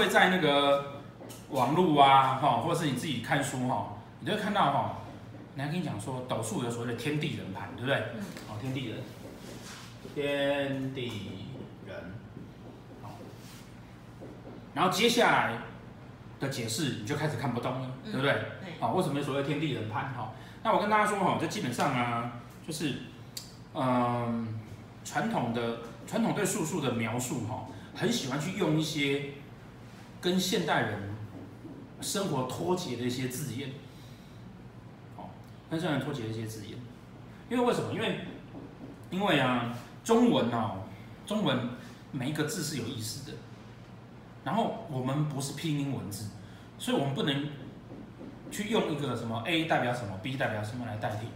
会在那个网络啊哈，或者是你自己看书哈，你就会看到哈，人家跟你讲说斗数有所谓的天地人盘，对不对？嗯。好，天地人，天地人，好。然后接下来的解释你就开始看不懂了，对不对？好，为什么有所谓天地人盘？哈，那我跟大家说哈，这基本上啊，就是，嗯，传统的传统对术数的描述哈，很喜欢去用一些跟现代人生活脱节的一些字眼，哦，跟现代人脱节的一些字眼，因为为什么？因为因为啊，中文哦，中文每一个字是有意思的，然后我们不是拼音文字，所以我们不能去用一个什么 A 代表什么，B 代表什么来代替，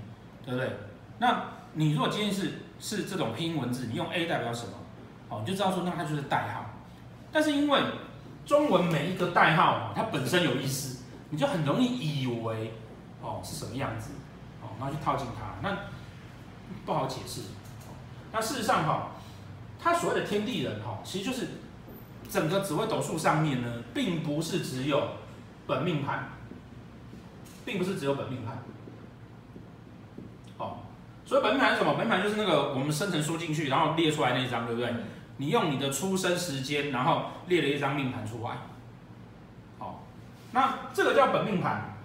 对不对？那你如果今天是是这种拼音文字，你用 A 代表什么？哦，你就知道说那它就是代号。但是因为中文每一个代号它本身有意思，你就很容易以为哦是什么样子，哦，然后去套进它，那不好解释。那事实上哈，它所谓的天地人哈，其实就是整个紫微斗数上面呢，并不是只有本命盘，并不是只有本命盘。哦所以本命盘是什么？本命盘就是那个我们生辰输进去，然后列出来那一张，对不对？你用你的出生时间，然后列了一张命盘出来。好，那这个叫本命盘。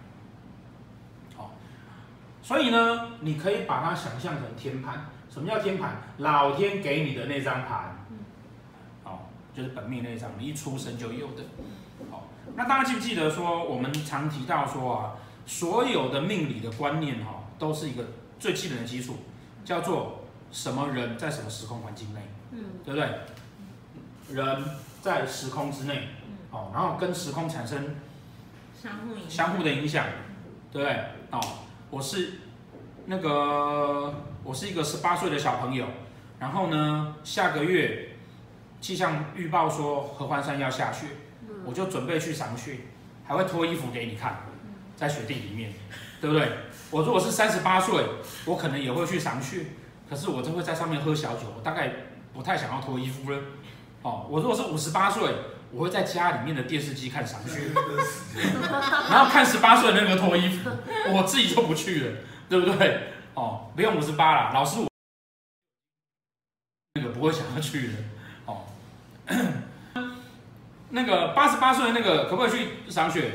好，所以呢，你可以把它想象成天盘。什么叫天盘？老天给你的那张盘。好，就是本命那张，你一出生就有的。好，那大家记不记得说，我们常提到说啊，所有的命理的观念哈，都是一个。最基本的基础叫做什么人在什么时空环境内，嗯，对不对？人在时空之内，哦，然后跟时空产生相互相互的影响，对不对？哦，我是那个我是一个十八岁的小朋友，然后呢，下个月气象预报说合欢山要下雪，我就准备去赏雪，还会脱衣服给你看，在雪地里面，对不对？我如果是三十八岁，我可能也会去赏雪，可是我就会在上面喝小酒，我大概不太想要脱衣服了。哦，我如果是五十八岁，我会在家里面的电视机看赏雪，然后看十八岁的那个脱衣服，我自己就不去了，对不对？哦，不用五十八了，老师我那个不会想要去的。哦，那个八十八岁的那个可不可以去赏雪？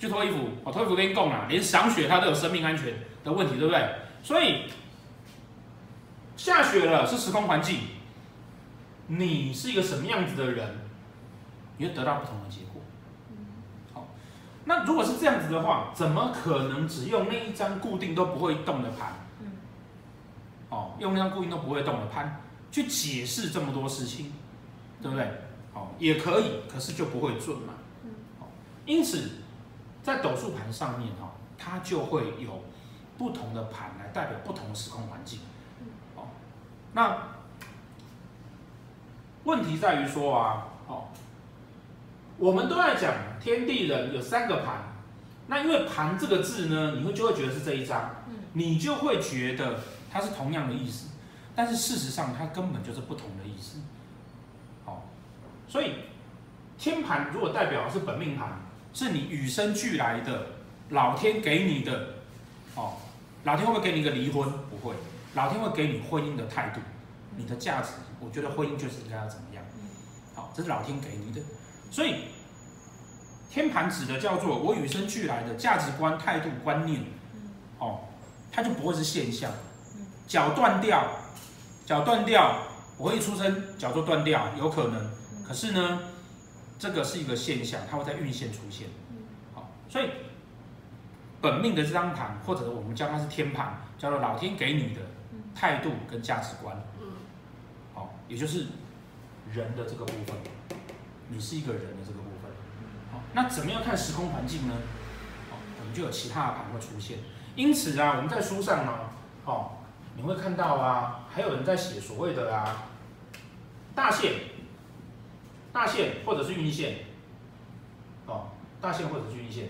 去脱衣服，我脱衣服跟你供啦，连赏雪它都有生命安全的问题，对不对？所以下雪了是时空环境，你是一个什么样子的人，你会得到不同的结果。好，那如果是这样子的话，怎么可能只用那一张固定都不会动的盘？哦，用那张固定都不会动的盘去解释这么多事情，对不对？好，也可以，可是就不会准嘛。因此。在斗数盘上面哈，它就会有不同的盘来代表不同的时空环境。哦，那问题在于说啊，哦，我们都在讲天地人有三个盘，那因为盘这个字呢，你会就会觉得是这一张，你就会觉得它是同样的意思，但是事实上它根本就是不同的意思。哦，所以天盘如果代表的是本命盘。是你与生俱来的，老天给你的，哦，老天会不会给你一个离婚？不会，老天会给你婚姻的态度，你的价值。我觉得婚姻就是应该要怎么样？好，这是老天给你的。所以天盘指的叫做我与生俱来的价值观、态度、观念，哦，它就不会是现象。脚断掉，脚断掉，我一出生脚就断掉，有可能。可是呢？这个是一个现象，它会在运线出现。好，所以本命的这张盘，或者我们叫它是天盘，叫做老天给你的态度跟价值观。好，也就是人的这个部分，你是一个人的这个部分。好，那怎么样看时空环境呢？好，我们就有其他的盘会出现。因此啊，我们在书上呢，哦，你会看到啊，还有人在写所谓的啊大限。大限或者是运线，哦，大限或者是运线，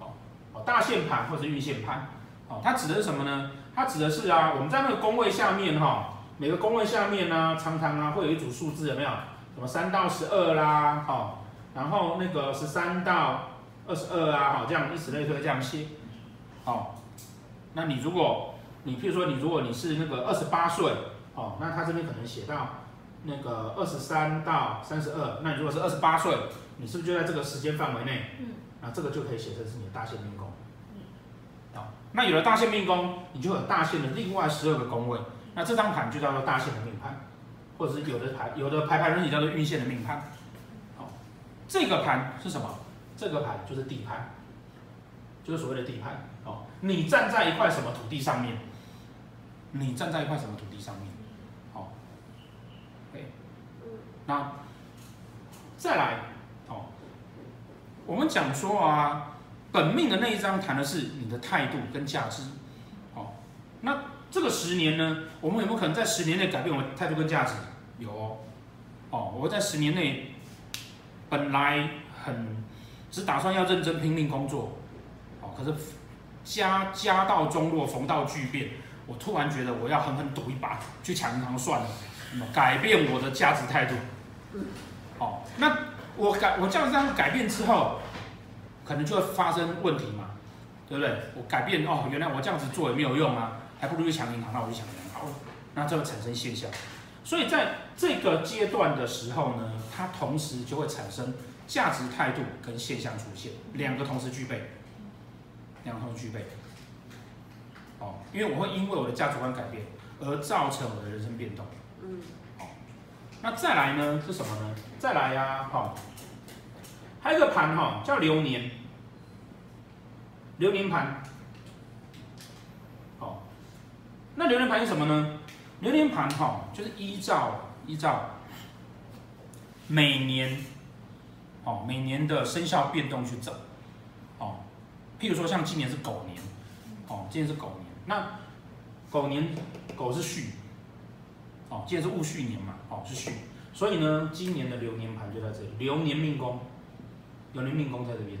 哦，哦，大限盘或者是运线盘，哦，它指的是什么呢？它指的是啊，我们在那个宫位下面哈，每个宫位下面呢，常常啊会有一组数字，有没有？什么三到十二啦，好，然后那个十三到二十二啊，好，这样以此类推这样写，好，那你如果你譬如说你如果你是那个二十八岁，哦，那他这边可能写到那个二十三到三十二，那你如果是二十八岁，你是不是就在这个时间范围内？嗯，那这个就可以写成是你的大限命宫。那有了大限命宫，你就有大限的另外十二个宫位，那这张盘就叫做大限的命盘，或者是有的牌有的排盘也叫做运线的命盘。好，这个盘是什么？这个盘就是地盘，就是所谓的地盘。哦，你站在一块什么土地上面？你站在一块什么土地上面？好，OK，那再来，哦，我们讲说啊。本命的那一张谈的是你的态度跟价值，哦，那这个十年呢，我们有没有可能在十年内改变我的态度跟价值？有哦，哦，我在十年内本来很只打算要认真拼命工作，哦，可是家家道中落，逢到巨变，我突然觉得我要狠狠赌一把，去抢银行算了，改变我的价值态度，哦，那我改我这样改变之后。可能就会发生问题嘛，对不对？我改变哦，原来我这样子做也没有用啊，还不如去抢银行，那我就抢银行，那就会产生现象。所以在这个阶段的时候呢，它同时就会产生价值态度跟现象出现，两个同时具备，两个同时具备。哦，因为我会因为我的价值观改变而造成我的人生变动。嗯。好，那再来呢是什么呢？再来呀、啊，好。还有一个盘哈，叫流年，流年盘。好，那流年盘是什么呢？流年盘哈，就是依照依照每年，哦，每年的生肖变动去走。哦，譬如说像今年是狗年，哦，今年是狗年，那狗年狗是戌，哦，今年是戊戌年嘛，哦，是戌，所以呢，今年的流年盘就在这里，流年命宫。流年命宫在这边，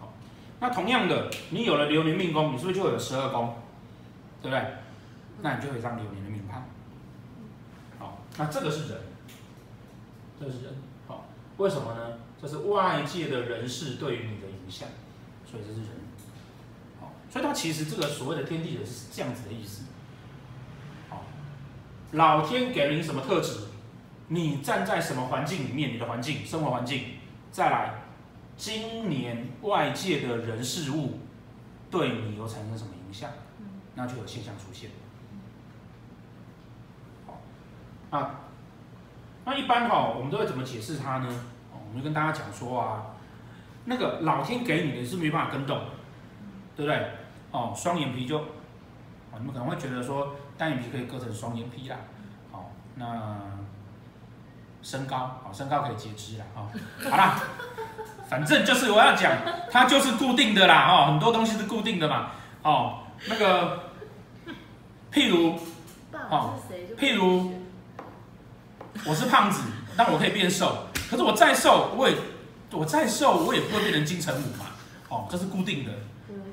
好，那同样的，你有了流年命宫，你是不是就有十二宫，对不对？那你就有一张流年的命盘，好，那这个是人，这是人，好，为什么呢？这是外界的人事对于你的影响，所以这是人，好，所以它其实这个所谓的天地人是这样子的意思，好，老天给了你什么特质？你站在什么环境里面？你的环境、生活环境，再来，今年外界的人事物对你有产生什么影响？那就有现象出现。好，那那一般哈，我们都会怎么解释它呢？我们就跟大家讲说啊，那个老天给你的是没办法跟动，对不对？哦，双眼皮就，你们可能会觉得说单眼皮可以割成双眼皮啦。好，那。身高，好，身高可以截肢啦，哦，好啦，反正就是我要讲，它就是固定的啦，哦，很多东西是固定的嘛，哦，那个，譬如，哦，譬如，我是胖子，但我可以变瘦，可是我再瘦，我也，我再瘦，我也不会变成金城武嘛，哦，这是固定的，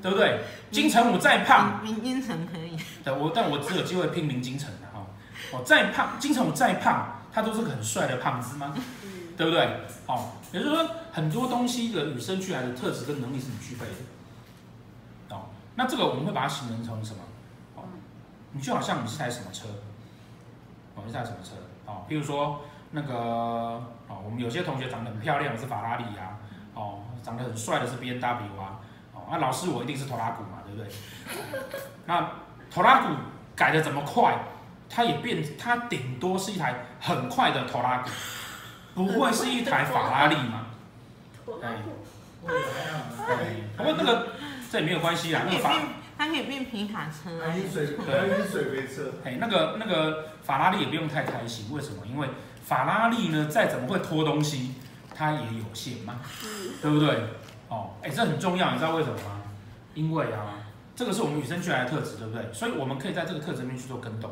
对不对？金城武再胖，明金城可以，对，我，但我只有机会拼明金城的哈，哦，再胖，金城武再胖。他都是个很帅的胖子吗？对不对？哦，也就是说，很多东西的与生俱来的特质跟能力是你具备的。哦，那这个我们会把它形容成什么？哦，你就好像你是台什么车？哦，你是台什么车？哦，比如说那个哦，我们有些同学长得很漂亮是法拉利啊，哦，长得很帅的是 BMW 啊，哦，那老师我一定是拖拉古嘛，对不对？那拖拉古改的怎么快？它也变，它顶多是一台很快的拖拉机，不会是一台法拉利嘛？拖拉库，不过那个这也没有关系啊，那个法，它可以变皮卡车，还是水，还是水杯车。哎，那个那个法拉利也不用太开心，为什么？因为法拉利呢，再怎么会拖东西，它也有限嘛，对不对？哦，哎，这很重要，你知道为什么吗？因为啊，这个是我们与生俱来的特质，对不对？所以我们可以在这个特质里面去做跟动。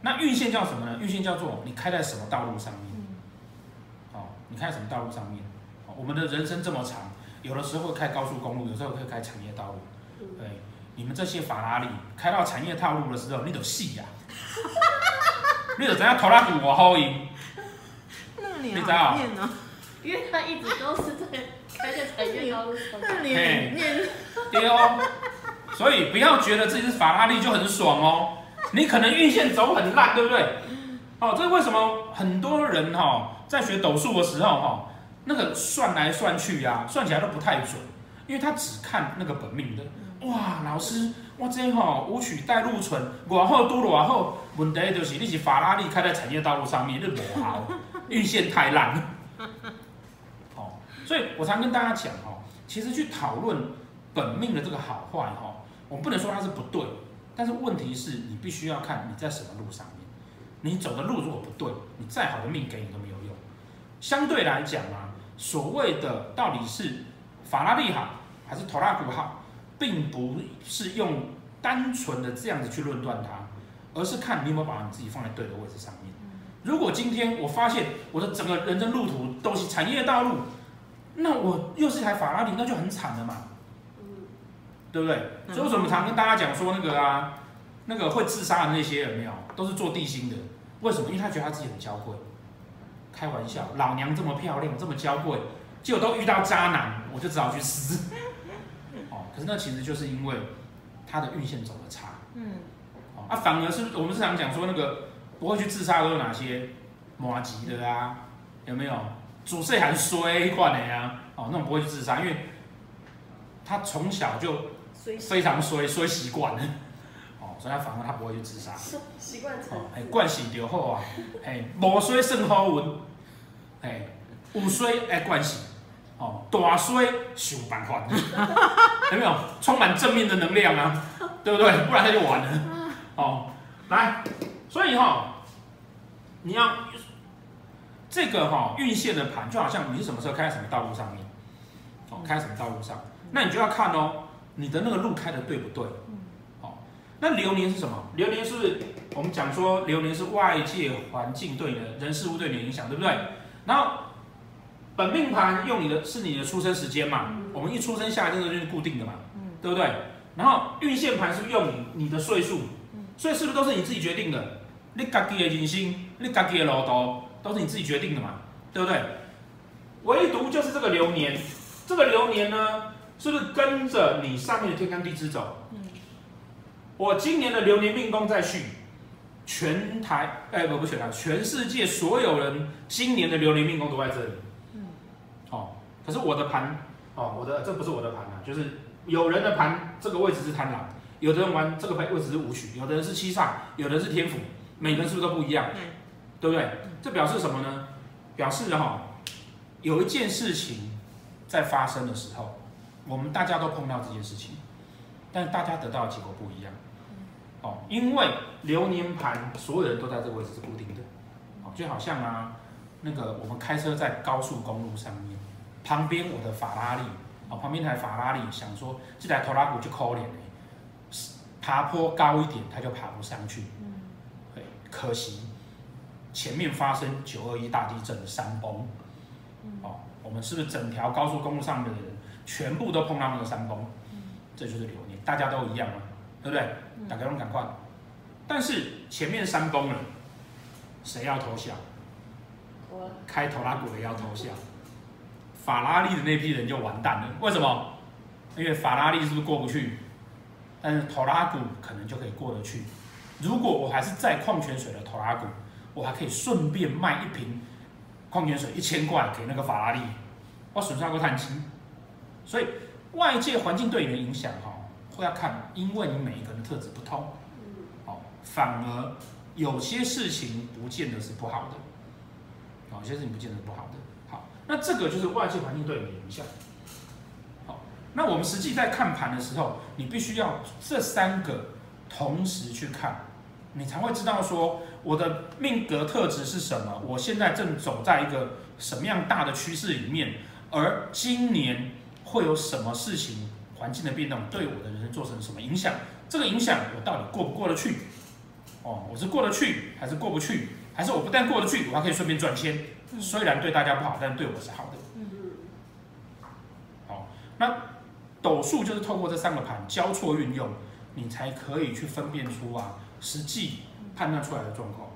那运线叫什么呢？运线叫做你开在什么道路上面。好，你开在什么道路上面？我们的人生这么长，有的时候会开高速公路，有时候会开产业道路。对，你们这些法拉利开到产业道路的时候，你都细呀！你就知影拖拉库外好用。那你知脸道好念哦，因为他一直都是在开在产业道路上。那你念对哦，所以不要觉得自己是法拉利就很爽哦，你可能运线走很烂，对不对？哦，这是为什么很多人哈、哦、在学斗数的时候哈、哦，那个算来算去呀、啊，算起来都不太准，因为他只看那个本命的。哇，老师，我这吼武曲带禄存，外好都偌好，问题就是你是法拉利开在产业道路上面，你不好，运线太烂。哦，所以我常跟大家讲哦，其实去讨论本命的这个好坏哈，我们不能说它是不对，但是问题是你必须要看你在什么路上面，你走的路如果不对，你再好的命给你都没有用。相对来讲啊，所谓的到底是法拉利好还是拖拉库好？并不是用单纯的这样子去论断它，而是看你有没有把你自己放在对的位置上面。如果今天我发现我的整个人生路途都是产业道路，那我又是一台法拉利，那就很惨了嘛，对不对？所以为什么我们常跟大家讲说那个啊，那个会自杀的那些人没有，都是做地心的。为什么？因为他觉得他自己很娇贵。开玩笑，老娘这么漂亮，这么娇贵，结果都遇到渣男，我就只好去死。哦可是那其实就是因为他的运线走的差，嗯，啊，反而是我们是常讲说那个不会去自杀都有哪些，麻吉的啊，有没有？主岁还衰惯的呀，哦，那种不会去自杀，因为他从小就非常衰衰习惯。了，哦，所以他反而他不会去自杀，习惯成，哎，惯习就好啊，哎，无衰胜好运，哎，有衰哎惯习。哦，大衰想办法，有没有？充满正面的能量啊？对不对？不然他就完了。哦，来，所以哈、哦，你要这个哈、哦、运线的盘，就好像你是什么时候开在什么道路上面，哦，开在什么道路上，那你就要看哦，你的那个路开的对不对？哦，那流年是什么？流年是我们讲说，流年是外界环境对你的人事物对你的影响，对不对？然后。本命盘用你的是你的出生时间嘛？嗯、我们一出生下来这个就是固定的嘛，嗯、对不对？然后运线盘是用你你的岁数，所以是不是都是你自己决定的？你自己的人生，你自己的路途都是你自己决定的嘛，对不对？唯独就是这个流年，这个流年呢，是不是跟着你上面的天干地支走？嗯、我今年的流年命宫在戌，全台哎不不全台，全世界所有人今年的流年命宫都在这里。嗯。哦可是我的盘，哦，我的这不是我的盘啊，就是有人的盘这个位置是贪狼，有的人玩这个牌位置是武曲，有的人是七煞，有的人是天府，每个人是不是都不一样？嗯、对不对？这表示什么呢？表示哈、哦，有一件事情在发生的时候，我们大家都碰到这件事情，但是大家得到的结果不一样。哦，因为流年盘所有人都在这个位置是固定的，哦，就好像啊，那个我们开车在高速公路上面。旁边我的法拉利，哦，旁边台法拉利想说，这台拖拉机就可怜嘞，爬坡高一点，它就爬不上去。对，可惜前面发生九二一大地震的山崩，哦，我们是不是整条高速公路上面的人全部都碰到那个山崩？这就是流年，大家都一样嘛，对不对？大家都赶快。但是前面山崩了，谁要偷笑？我开拖拉古的要投降。法拉利的那批人就完蛋了，为什么？因为法拉利是不是过不去？但是头拉库可能就可以过得去。如果我还是在矿泉水的拖拉股，我还可以顺便卖一瓶矿泉水一千块给那个法拉利，我损失过碳氢。所以外界环境对你的影响，哈，会要看，因为你每一个人特质不同，哦，反而有些事情不见得是不好的，有些事情不见得是不好的。好那这个就是外界环境对你的影响。好，那我们实际在看盘的时候，你必须要这三个同时去看，你才会知道说我的命格特质是什么，我现在正走在一个什么样大的趋势里面，而今年会有什么事情、环境的变动对我的人生造成什么影响？这个影响我到底过不过得去？哦，我是过得去还是过不去？还是我不但过得去，我还可以顺便赚钱？虽然对大家不好，但对我是好的。好，那斗数就是透过这三个盘交错运用，你才可以去分辨出啊实际判断出来的状况。